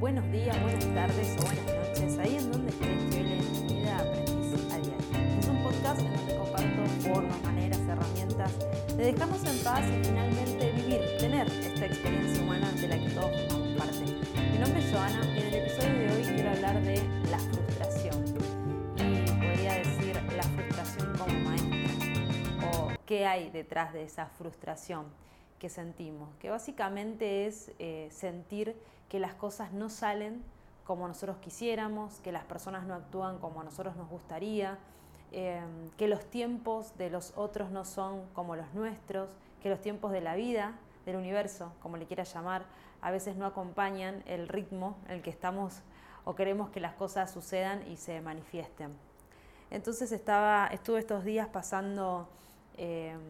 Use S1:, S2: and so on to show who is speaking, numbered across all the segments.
S1: buenos días, buenas tardes o buenas noches, ahí en donde estés, que hoy en mi vida aprendiz a diario. Es un podcast en donde comparto formas, maneras, herramientas de dejarnos en paz y finalmente vivir, tener esta experiencia humana de la que todos formamos parte. Mi nombre es Joana y en el episodio de hoy quiero hablar de la frustración. Y podría decir la frustración como maestra o qué hay detrás de esa frustración que sentimos, que básicamente es eh, sentir que las cosas no salen como nosotros quisiéramos, que las personas no actúan como a nosotros nos gustaría, em, que los tiempos de los otros no son como los nuestros, que los tiempos de la vida, del universo, como le quieras llamar, a veces no acompañan el ritmo en el que estamos o queremos que las cosas sucedan y se manifiesten. Entonces estaba, estuve estos días pasando em,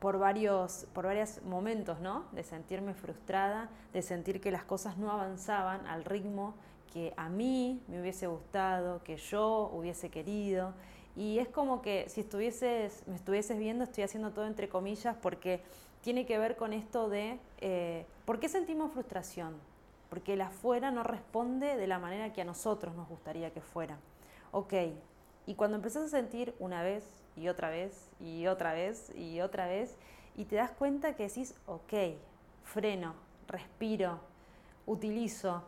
S1: por varios, por varios momentos, ¿no? De sentirme frustrada, de sentir que las cosas no avanzaban al ritmo que a mí me hubiese gustado, que yo hubiese querido. Y es como que si estuvieses, me estuvieses viendo, estoy haciendo todo entre comillas porque tiene que ver con esto de eh, ¿por qué sentimos frustración? Porque el afuera no responde de la manera que a nosotros nos gustaría que fuera. Ok, y cuando empezás a sentir una vez y otra vez y otra vez y otra vez y te das cuenta que decís, ok, freno, respiro, utilizo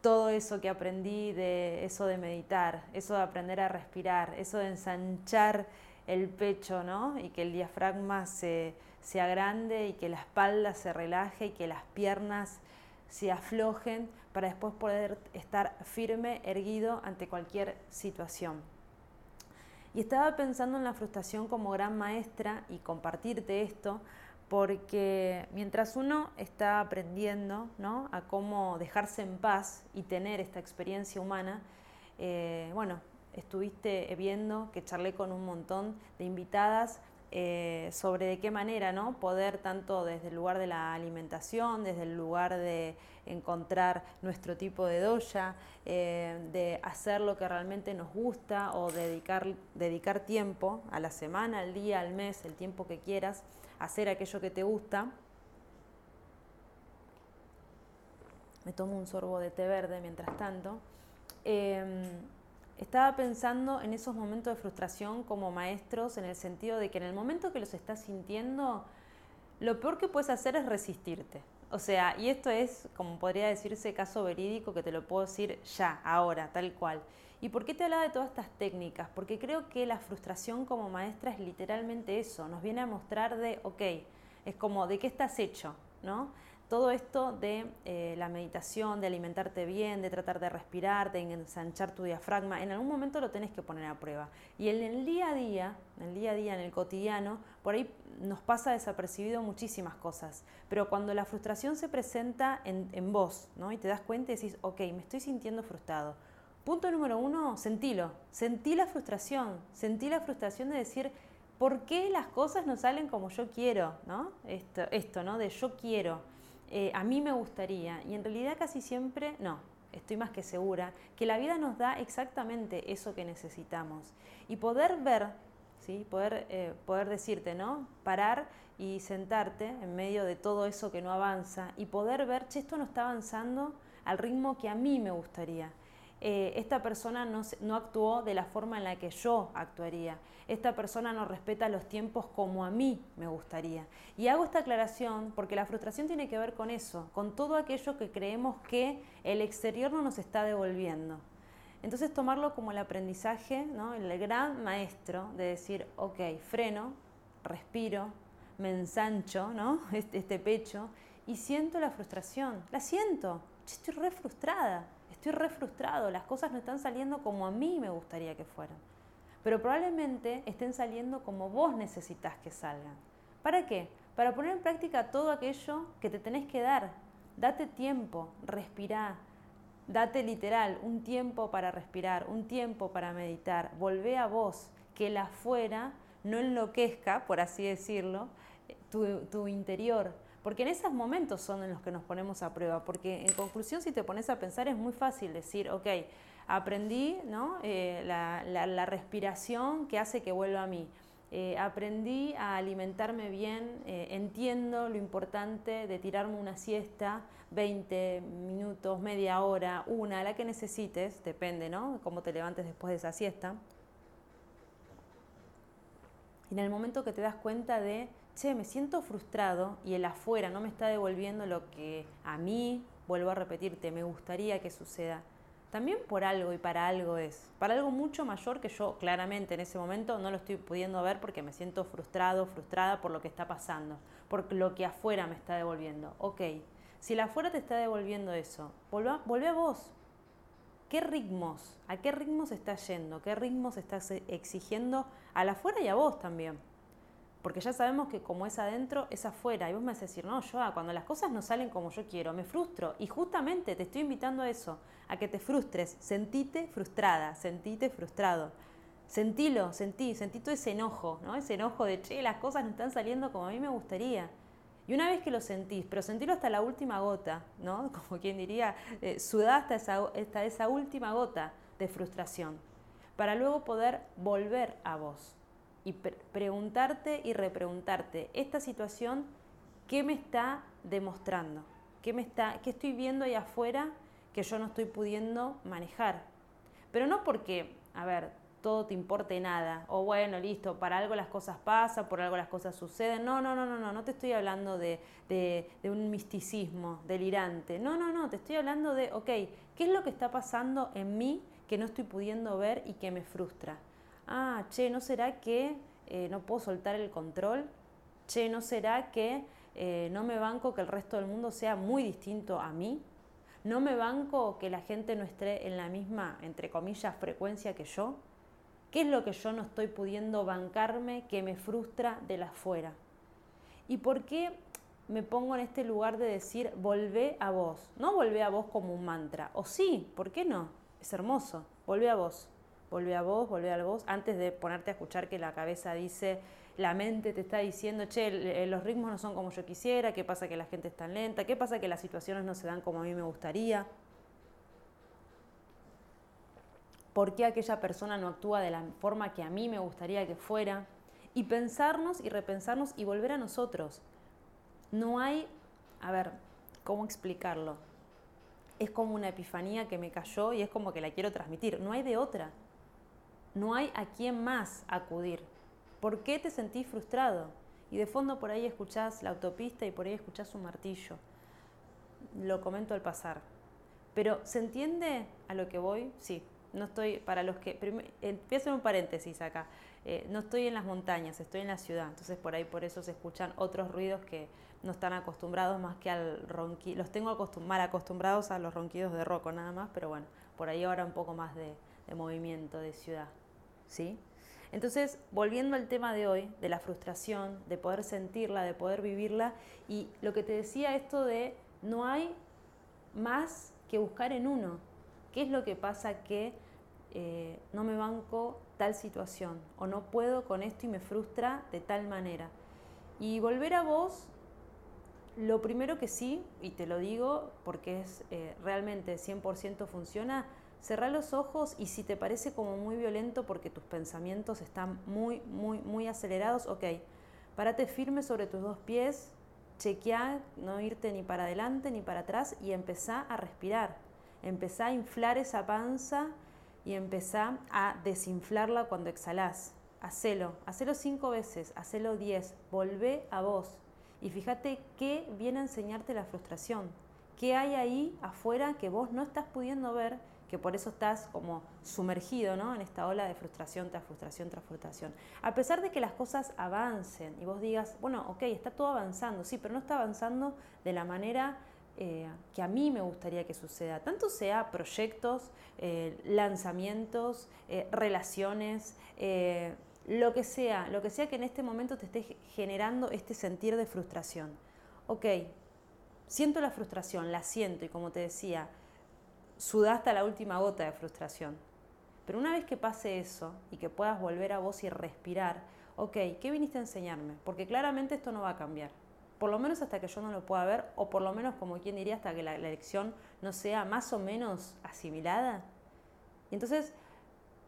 S1: todo eso que aprendí de eso de meditar, eso de aprender a respirar, eso de ensanchar el pecho, ¿no? Y que el diafragma se, se agrande y que la espalda se relaje y que las piernas se aflojen para después poder estar firme, erguido ante cualquier situación. Y estaba pensando en la frustración como gran maestra y compartirte esto, porque mientras uno está aprendiendo ¿no? a cómo dejarse en paz y tener esta experiencia humana, eh, bueno, estuviste viendo que charlé con un montón de invitadas eh, sobre de qué manera ¿no? poder tanto desde el lugar de la alimentación, desde el lugar de encontrar nuestro tipo de doya, eh, de hacer lo que realmente nos gusta o dedicar, dedicar tiempo a la semana, al día, al mes, el tiempo que quieras, hacer aquello que te gusta. Me tomo un sorbo de té verde mientras tanto. Em, estaba pensando en esos momentos de frustración como maestros, en el sentido de que en el momento que los estás sintiendo, lo peor que puedes hacer es resistirte. O sea, y esto es, como podría decirse, caso verídico que te lo puedo decir ya, ahora, tal cual. ¿Y por qué te hablaba de todas estas técnicas? Porque creo que la frustración como maestra es literalmente eso, nos viene a mostrar de, ok, es como, ¿de qué estás hecho? ¿no? Todo esto de eh, la meditación, de alimentarte bien, de tratar de respirar, de ensanchar tu diafragma, en algún momento lo tenés que poner a prueba. Y en el día a día, en el día a día, en el cotidiano, por ahí nos pasa desapercibido muchísimas cosas. Pero cuando la frustración se presenta en, vos, ¿no? Y te das cuenta y decís, ok, me estoy sintiendo frustrado. Punto número uno, sentilo. Sentí la frustración. Sentí la frustración de decir, ¿por qué las cosas no salen como yo quiero? ¿no? Esto, esto ¿no? De yo quiero. Eh, a mí me gustaría, y en realidad casi siempre no, estoy más que segura, que la vida nos da exactamente eso que necesitamos. Y poder ver, ¿sí? poder, eh, poder decirte, ¿no? Parar y sentarte en medio de todo eso que no avanza y poder ver, che, esto no está avanzando al ritmo que a mí me gustaría. Eh, esta persona no, no, actuó de la forma en la que yo actuaría, esta persona no respeta los tiempos como a mí me gustaría. Y hago esta aclaración porque la frustración tiene que ver con eso, con todo aquello que creemos que el exterior no nos está devolviendo. Entonces tomarlo como el aprendizaje, ¿no? el gran maestro de decir, ok, freno, respiro, me ensancho ¿no? este, este pecho y siento la frustración, la siento, estoy re frustrada estoy re frustrado, las cosas no están saliendo como a mí me gustaría que fueran. Pero probablemente estén saliendo como vos necesitas que salgan. ¿Para qué? Para poner en práctica todo aquello que te tenés que dar. Date tiempo, respirá, date literal un tiempo para respirar, un tiempo para meditar, volvé a vos, que el afuera no enloquezca, por así decirlo, tu, tu interior, porque en esos momentos son en los que nos ponemos a prueba, porque en conclusión si te pones a pensar es muy fácil decir, ok, aprendí. Eh, la, respiración que hace que vuelva a mí. eh, aprendí a alimentarme bien, eh, entiendo lo importante de tirarme una siesta, 20 minutos, media hora, una, la que necesites, depende, ¿no? Cómo te levantes después de esa siesta. Y en el momento que te das cuenta de, che, me siento frustrado y el afuera no me está devolviendo lo que a mí, vuelvo a repetirte, me gustaría que suceda también por algo y para algo es, para algo mucho mayor que yo claramente en ese momento no lo estoy pudiendo ver porque me siento frustrado, frustrada por lo que está pasando, por lo que afuera me está devolviendo. Ok, si el afuera te está devolviendo eso, volvé a vos. ¿Qué ritmos? ¿A qué ritmos estás yendo? ¿Qué ritmos estás exigiendo al afuera y a vos también? Porque ya sabemos que como es adentro, es afuera. Y vos me vas a decir, no, yo cuando las cosas no salen como yo quiero, me frustro. Y justamente te estoy invitando a eso, a que te frustres. Sentite frustrada, sentite frustrado. Sentilo, sentí, sentí todo ese enojo, ¿no? Ese enojo de, che, las cosas no están saliendo como a mí me gustaría. Y una vez que lo sentís, pero sentirlo hasta la última gota, ¿no? Como quien diría, eh, sudá hasta esa, hasta esa última gota de frustración, para luego poder volver a vos y preguntarte y repreguntarte, esta situación, ¿qué me está demostrando? ¿Qué, me está, ¿Qué estoy viendo ahí afuera que yo no estoy pudiendo manejar? Pero no porque, a ver, todo te importe nada, o bueno, listo, para algo las cosas pasan, por algo las cosas suceden. No, no, no, no, no, no te estoy hablando de, de, de, un misticismo delirante. No, no, no, te estoy hablando de, ok, ¿qué es lo que está pasando en mí que no estoy pudiendo ver y que me frustra? Ah, che, ¿no será que eh, no puedo soltar el control? Che, ¿no será que eh, no me banco que el resto del mundo sea muy distinto a mí? ¿No me banco que la gente no esté en la misma, entre comillas, frecuencia que yo? ¿Qué es lo que yo no estoy pudiendo bancarme que me frustra de la afuera? ¿Y por qué me pongo en este lugar de decir volvé a vos? No volvé a vos como un mantra. O sí, ¿por qué no? Es hermoso. Volvé a vos volvé a vos, volvé a vos, antes de ponerte a escuchar que la cabeza dice, la mente te está diciendo, che, los ritmos no son como yo quisiera, qué pasa que la gente es tan lenta, qué pasa que las situaciones no se dan como a mí me gustaría. ¿Por qué aquella persona no actúa de la forma que a mí me gustaría que fuera? Y pensarnos y repensarnos y volver a nosotros. No hay, a ver, ¿cómo explicarlo? Es como una epifanía que me cayó y es como que la quiero transmitir. No hay de otra. No hay a quién más acudir. ¿Por qué te sentís frustrado? Y de fondo por ahí escuchás la autopista y por ahí escuchás un martillo. Lo comento al pasar. Pero ¿se entiende a lo que voy? Sí. No estoy, para los que, eh, voy a hacer un paréntesis acá, eh, no estoy en las montañas, estoy en la ciudad, entonces por ahí por eso se escuchan otros ruidos que no están acostumbrados más que al ronquido, los tengo mal acostumbrados a los ronquidos de roco nada más, pero bueno, por ahí ahora un poco más de, de movimiento, de ciudad. ¿sí? Entonces, volviendo al tema de hoy, de la frustración, de poder sentirla, de poder vivirla, y lo que te decía esto de no hay más que buscar en uno. ¿Qué es lo que pasa que eh, no me banco tal situación o no puedo con esto y me frustra de tal manera? Y volver a vos, lo primero que sí, y te lo digo porque es eh, realmente 100% funciona, Cerrá los ojos y si te parece como muy violento porque tus pensamientos están muy, muy, muy acelerados, ok, párate firme sobre tus dos pies, chequea no irte ni para adelante ni para atrás y empezá a respirar. Empezá a inflar esa panza y empezá a desinflarla cuando exhalás. Hacelo, hacelo cinco veces, hacelo diez, volvé a vos y fíjate qué viene a enseñarte la frustración. ¿Qué hay ahí afuera que vos no estás pudiendo ver que por eso estás como sumergido ¿no? en esta ola de frustración tras frustración tras frustración. A pesar de que las cosas avancen y vos digas, bueno, ok, está todo avanzando, sí, pero no está avanzando de la manera eh, que a mí me gustaría que suceda, tanto sea proyectos, eh, lanzamientos, eh, relaciones, lo que sea, lo que sea que en este momento te esté generando este sentir de frustración. Ok, siento la frustración, la siento y como te decía, sudaste la última gota de frustración. Pero una vez que pase eso y que puedas volver a vos y respirar, ok, ¿qué viniste a enseñarme? Porque claramente esto no va a cambiar. Por lo menos hasta que yo no lo pueda ver, o por lo menos, como quien diría, hasta que la, lección no sea más o menos asimilada. Y entonces,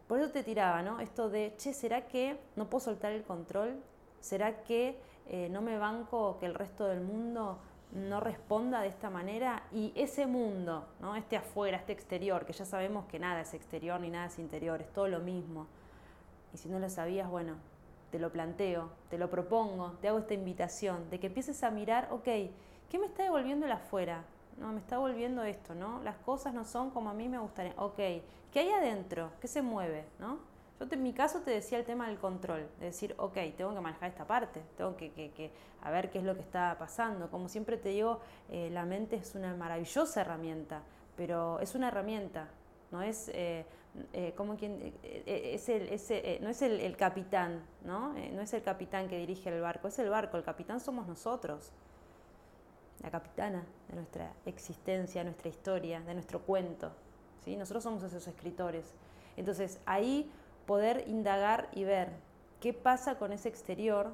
S1: por eso te tiraba, ¿no? Esto de, che, ¿será que no puedo soltar el control? ¿Será que eh, no me banco que el resto del mundo no responda de esta manera? Y ese mundo, ¿no? Este afuera, este exterior, que ya sabemos que nada es exterior ni nada es interior, es todo lo mismo. Y si no lo sabías, bueno, te lo planteo, te lo propongo, te hago esta invitación de que empieces a mirar, ok, ¿qué me está devolviendo el afuera? No, me está volviendo esto, ¿no? Las cosas no son como a mí me gustaría. Ok, ¿qué hay adentro? ¿Qué se mueve? ¿no? Yo en mi caso te decía el tema del control, de decir, ok, tengo que manejar esta parte, tengo que, que, a ver qué es lo que está pasando. Como siempre te digo, eh, la mente es una maravillosa herramienta, pero es una herramienta, no es eh, eh, como quien es el, ese, no es el, capitán, ¿no? no es el capitán que dirige el barco, es el barco, el capitán somos nosotros la capitana de nuestra existencia, nuestra historia, de nuestro cuento. ¿sí? Nosotros somos esos escritores. Entonces ahí poder indagar y ver qué pasa con ese exterior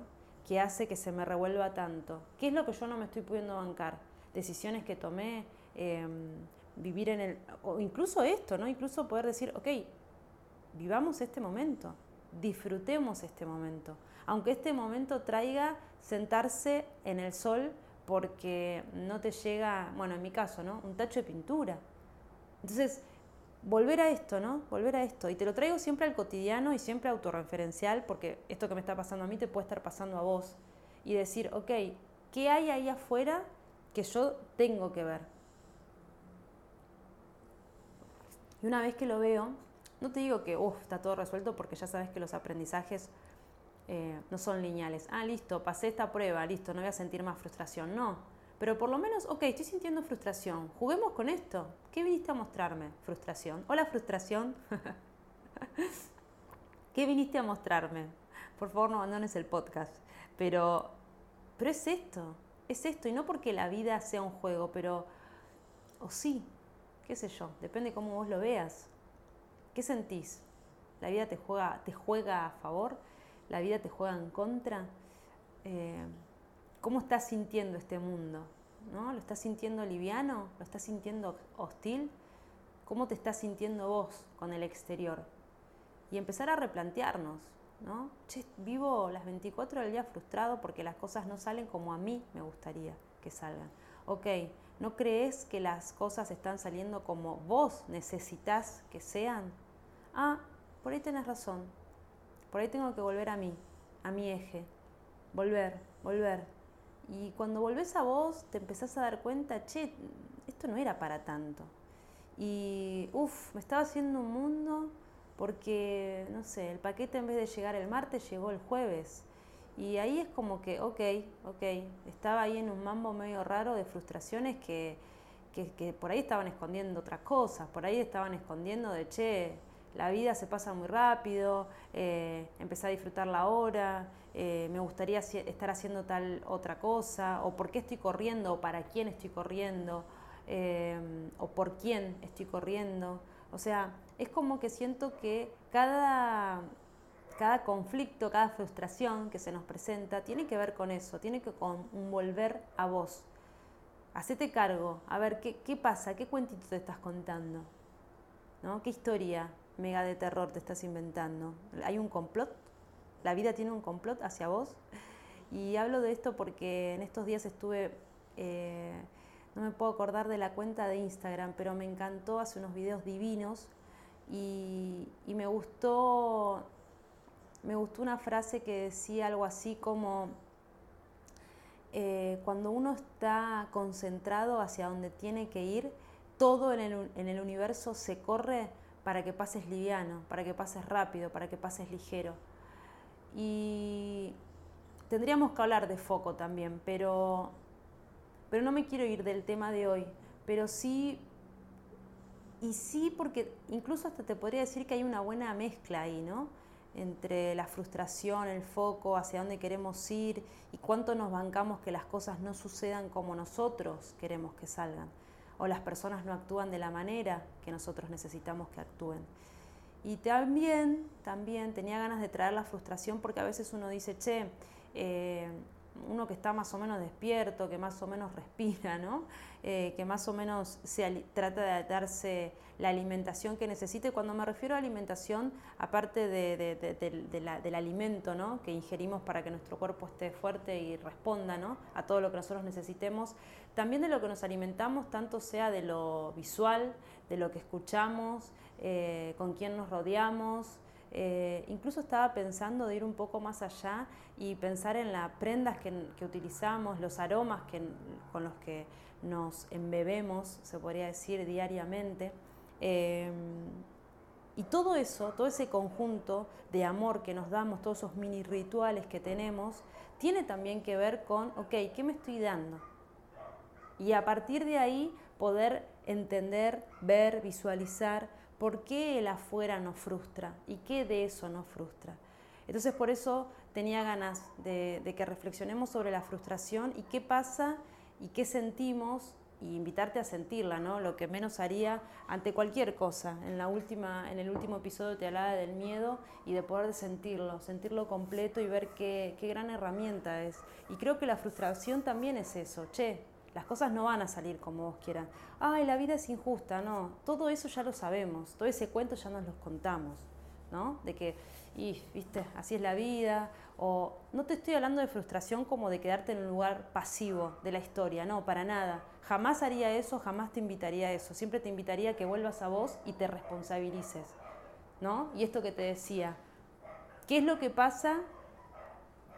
S1: que hace que se me revuelva tanto. ¿Qué es lo que yo no me estoy pudiendo bancar? Decisiones que tomé, em, vivir en el... o incluso esto, ¿no? Incluso poder decir, ok, vivamos este momento, disfrutemos este momento. Aunque este momento traiga sentarse en el sol porque no te llega, bueno, en mi caso, ¿no? Un tacho de pintura. Entonces, volver a esto, ¿no? Volver a esto. Y te lo traigo siempre al cotidiano y siempre autorreferencial, porque esto que me está pasando a mí te puede estar pasando a vos. Y decir, ok, ¿qué hay ahí afuera que yo tengo que ver? Y una vez que lo veo, no te digo que, uff, está todo resuelto, porque ya sabes que los aprendizajes eh, no son lineales. Ah, listo, pasé esta prueba, listo, no voy a sentir más frustración. No, pero por lo menos, ok, estoy sintiendo frustración. Juguemos con esto. ¿Qué viniste a mostrarme? Frustración. Hola, frustración. ¿Qué viniste a mostrarme? Por favor, no abandones el podcast. Pero, pero es esto, es esto. Y no porque la vida sea un juego, pero, o sí, qué sé yo, depende cómo vos lo veas. ¿Qué sentís? ¿La vida te juega, te juega a favor? la vida te juega en contra. Eh, ¿Cómo estás sintiendo este mundo? ¿No? ¿Lo estás sintiendo liviano? ¿Lo estás sintiendo hostil? ¿Cómo te estás sintiendo vos con el exterior? Y empezar a replantearnos, ¿no? Che, vivo las 24 del día frustrado porque las cosas no salen como a mí me gustaría que salgan. Ok, ¿no crees que las cosas están saliendo como vos necesitas que sean? Ah, por ahí tenés razón, por ahí tengo que volver a mí, a mi eje. Volver, volver. Y cuando volvés a vos, te empezás a dar cuenta, che, esto no era para tanto. Y, uff, me estaba haciendo un mundo porque, no sé, el paquete en vez de llegar el martes llegó el jueves. Y ahí es como que, ok, ok, estaba ahí en un mambo medio raro de frustraciones que, que, que por ahí estaban escondiendo otras cosas, por ahí estaban escondiendo de, che, la vida se pasa muy rápido, eh, empecé a disfrutar la hora, eh, me gustaría estar haciendo tal otra cosa, o por qué estoy corriendo, o para quién estoy corriendo, eh, o por quién estoy corriendo. O sea, es como que siento que cada, cada conflicto, cada frustración que se nos presenta tiene que ver con eso, tiene que con volver a vos. Hacete cargo, a ver qué, qué pasa, qué cuentito te estás contando, ¿no? ¿Qué historia? Mega de terror te estás inventando? ¿Hay un complot? ¿La vida tiene un complot hacia vos? Y hablo de esto porque en estos días estuve, eh, no me puedo acordar de la cuenta de Instagram, pero me encantó, hace unos videos divinos y, me gustó, me gustó una frase que decía algo así como, eh, cuando uno está concentrado hacia donde tiene que ir, todo en el, en el universo se corre para que pases liviano, para que pases rápido, para que pases ligero. Y tendríamos que hablar de foco también, pero, pero no me quiero ir del tema de hoy, pero sí, y sí porque incluso hasta te podría decir que hay una buena mezcla ahí, ¿no? Entre la frustración, el foco, hacia dónde queremos ir y cuánto nos bancamos que las cosas no sucedan como nosotros queremos que salgan o las personas no actúan de la manera que nosotros necesitamos que actúen. Y también, también tenía ganas de traer la frustración porque a veces uno dice, che, eh, uno que está más o menos despierto, que más o menos respira, ¿no? Eh, que más o menos se trata de darse la alimentación que necesite. Cuando me refiero a alimentación, aparte del alimento ¿no? que ingerimos para que nuestro cuerpo esté fuerte y responda ¿no? a todo lo que nosotros necesitemos, también de lo que nos alimentamos, tanto sea de lo visual, de lo que escuchamos, eh, con quién nos rodeamos, eh, incluso estaba pensando de ir un poco más allá y pensar en las prendas que, utilizamos, los aromas con los que nos embebemos, se podría decir, diariamente. Eh, y todo eso, todo ese conjunto de amor que nos damos, todos esos mini rituales que tenemos, tiene también que ver con, ok, ¿qué me estoy dando? Y a partir de ahí poder entender, ver, visualizar ¿Por qué el afuera nos frustra? ¿Y qué de eso nos frustra? Entonces por eso tenía ganas de, que reflexionemos sobre la frustración y qué pasa y qué sentimos y invitarte a sentirla, ¿no? Lo que menos haría ante cualquier cosa. En, la última, en el último episodio te hablaba del miedo y de poder sentirlo, sentirlo completo y ver qué, qué gran herramienta es. Y creo que la frustración también es eso. Che, las cosas no van a salir como vos quieras. Ay, la vida es injusta, no. Todo eso ya lo sabemos, todo ese cuento ya nos lo contamos, ¿no? De que, y, viste, así es la vida. O no te estoy hablando de frustración como de quedarte en un lugar pasivo de la historia, no, para nada. Jamás haría eso, jamás te invitaría a eso. Siempre te invitaría a que vuelvas a vos y te responsabilices, ¿no? Y esto que te decía, ¿qué es lo que pasa?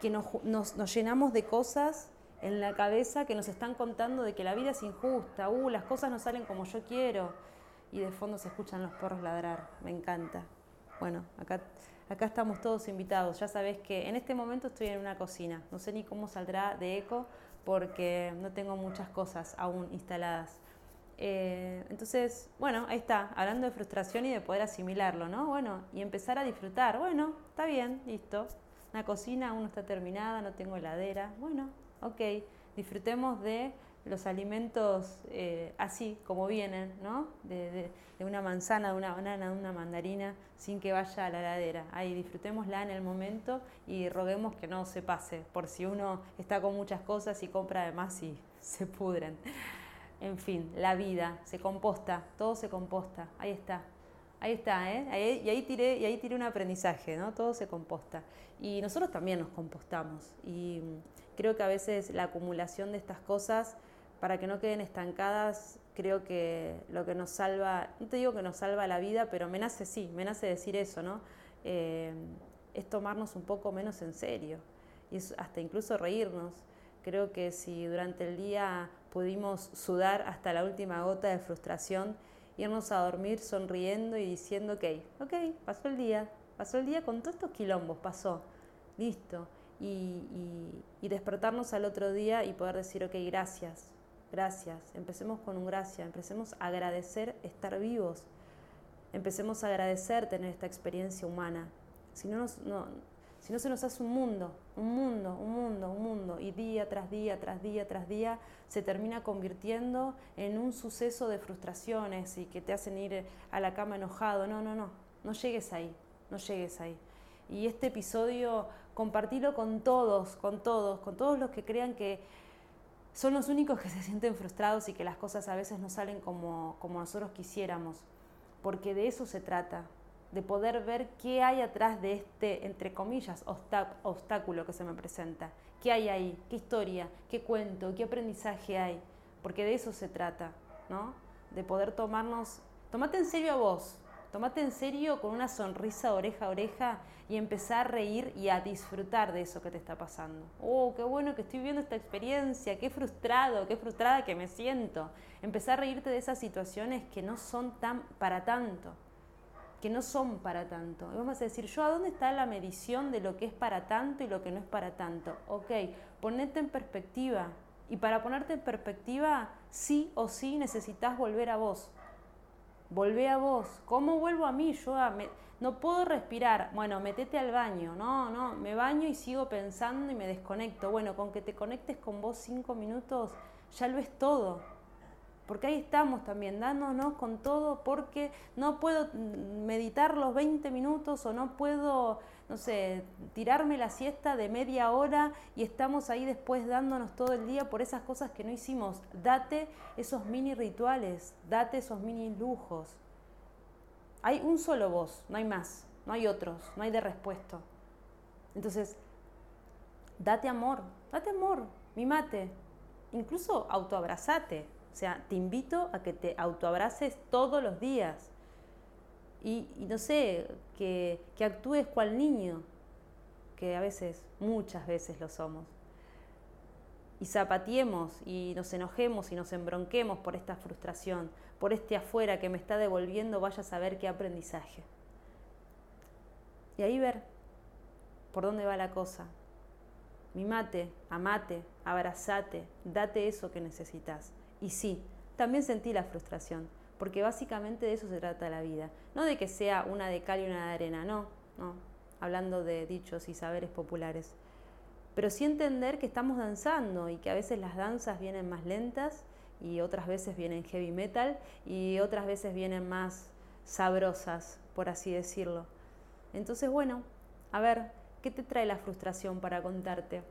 S1: Que nos, nos llenamos de cosas en la cabeza que nos están contando de que la vida es injusta, uh, las cosas no salen como yo quiero. Y de fondo se escuchan los perros ladrar, me encanta. Bueno, acá, acá estamos todos invitados. Ya sabés que en este momento estoy en una cocina. No sé ni cómo saldrá de eco porque no tengo muchas cosas aún instaladas. Eh, entonces, bueno, ahí está, hablando de frustración y de poder asimilarlo, ¿no? Bueno, y empezar a disfrutar. Bueno, está bien, listo. Una cocina aún no está terminada, no tengo heladera. Bueno, ok, disfrutemos de los alimentos eh, así como vienen, ¿no? De, una manzana, de una banana, de una mandarina, sin que vaya a la heladera. Ahí disfrutémosla en el momento y roguemos que no se pase, por si uno está con muchas cosas y compra además y se pudren. En fin, la vida se composta, todo se composta, ahí está. Ahí está, ¿eh? y, ahí tiré, y ahí tiré un aprendizaje, ¿no? Todo se composta. Y nosotros también nos compostamos. Y creo que a veces la acumulación de estas cosas, para que no queden estancadas, creo que lo que nos salva, no te digo que nos salva la vida, pero me nace sí, me nace decir eso, ¿no? Eh, es tomarnos un poco menos en serio y es hasta incluso reírnos. Creo que si durante el día pudimos sudar hasta la última gota de frustración, irnos a dormir sonriendo y diciendo, ok, ok, pasó el día, pasó el día con todos estos quilombos, pasó, listo y, despertarnos al otro día y poder decir, ok, gracias, gracias, empecemos con un gracias, empecemos a agradecer estar vivos, empecemos a agradecer tener esta experiencia humana. Si no, no, si no se nos hace un mundo, un mundo, un mundo, un mundo, y día tras día, tras día, tras día, se termina convirtiendo en un suceso de frustraciones y que te hacen ir a la cama enojado. No, no, no, no llegues ahí, no llegues ahí. Y este episodio compartirlo con todos, con todos, con todos los que crean que son los únicos que se sienten frustrados y que las cosas a veces no salen como, como nosotros quisiéramos, porque de eso se trata, de poder ver qué hay atrás de este, entre comillas, obstáculo que se me presenta, qué hay ahí, qué historia, qué cuento, qué aprendizaje hay, porque de eso se trata, ¿no? De poder tomarnos, tomate en serio a vos, Tomate en serio con una sonrisa oreja a oreja y empezar a reír y a disfrutar de eso que te está pasando. Oh, qué bueno que estoy viendo esta experiencia, qué frustrado, qué frustrada que me siento. Empezar a reírte de esas situaciones que no son tan para tanto, que no son para tanto. Vamos a decir, yo, ¿a dónde está la medición de lo que es para tanto y lo que no es para tanto? Ok, ponete en perspectiva. Y para ponerte en perspectiva, sí o sí necesitas volver a vos volvé a vos. ¿Cómo vuelvo a mí? Yo no puedo respirar. Bueno, metete al baño. No, no, me baño y sigo pensando y me desconecto. Bueno, con que te conectes con vos cinco minutos, ya lo es todo. Porque ahí estamos también dándonos con todo porque no puedo meditar los 20 minutos o no puedo, no sé, tirarme la siesta de media hora y estamos ahí después dándonos todo el día por esas cosas que no hicimos. Date esos mini rituales, date esos mini lujos. Hay un solo vos, no hay más, no hay otros, no hay de respuesto. Entonces, date amor, date amor, mimate, incluso autoabrazate. O sea, te invito a que te autoabraces todos los días. Y, no sé, que, actúes cual niño, que a veces, muchas veces lo somos. Y zapatiemos y nos enojemos y nos embronquemos por esta frustración, por este afuera que me está devolviendo, vaya a saber qué aprendizaje. Y ahí ver por dónde va la cosa, Mimate, amate, abrazate, date eso que necesitas. Y sí, también sentí la frustración, porque básicamente de eso se trata la vida. No de que sea una de cal y una de arena, no, no, hablando de dichos y saberes populares. Pero sí entender que estamos danzando y que a veces las danzas vienen más lentas y otras veces vienen heavy metal y otras veces vienen más sabrosas, por así decirlo. Entonces, bueno, a ver, ¿Qué te trae la frustración para contarte?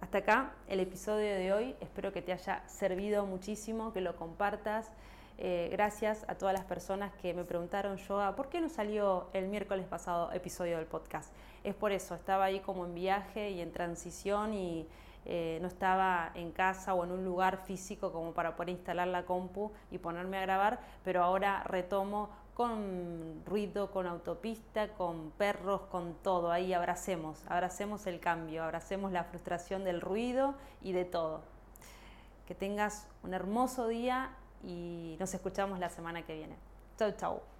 S1: Hasta acá el episodio de hoy. Espero que te haya servido muchísimo, que lo compartas. Eh, gracias a todas las personas que me preguntaron, Yoga, ¿por qué no salió el miércoles pasado episodio del podcast? Es por eso, estaba ahí como en viaje y en transición y eh, no estaba en casa o en un lugar físico como para poder instalar la compu y ponerme a grabar, pero ahora retomo con ruido, con autopista, con perros, con todo. Ahí abracemos, abracemos el cambio, abracemos la frustración del ruido y de todo. Que tengas un hermoso día y nos escuchamos la semana que viene. Chau, chau.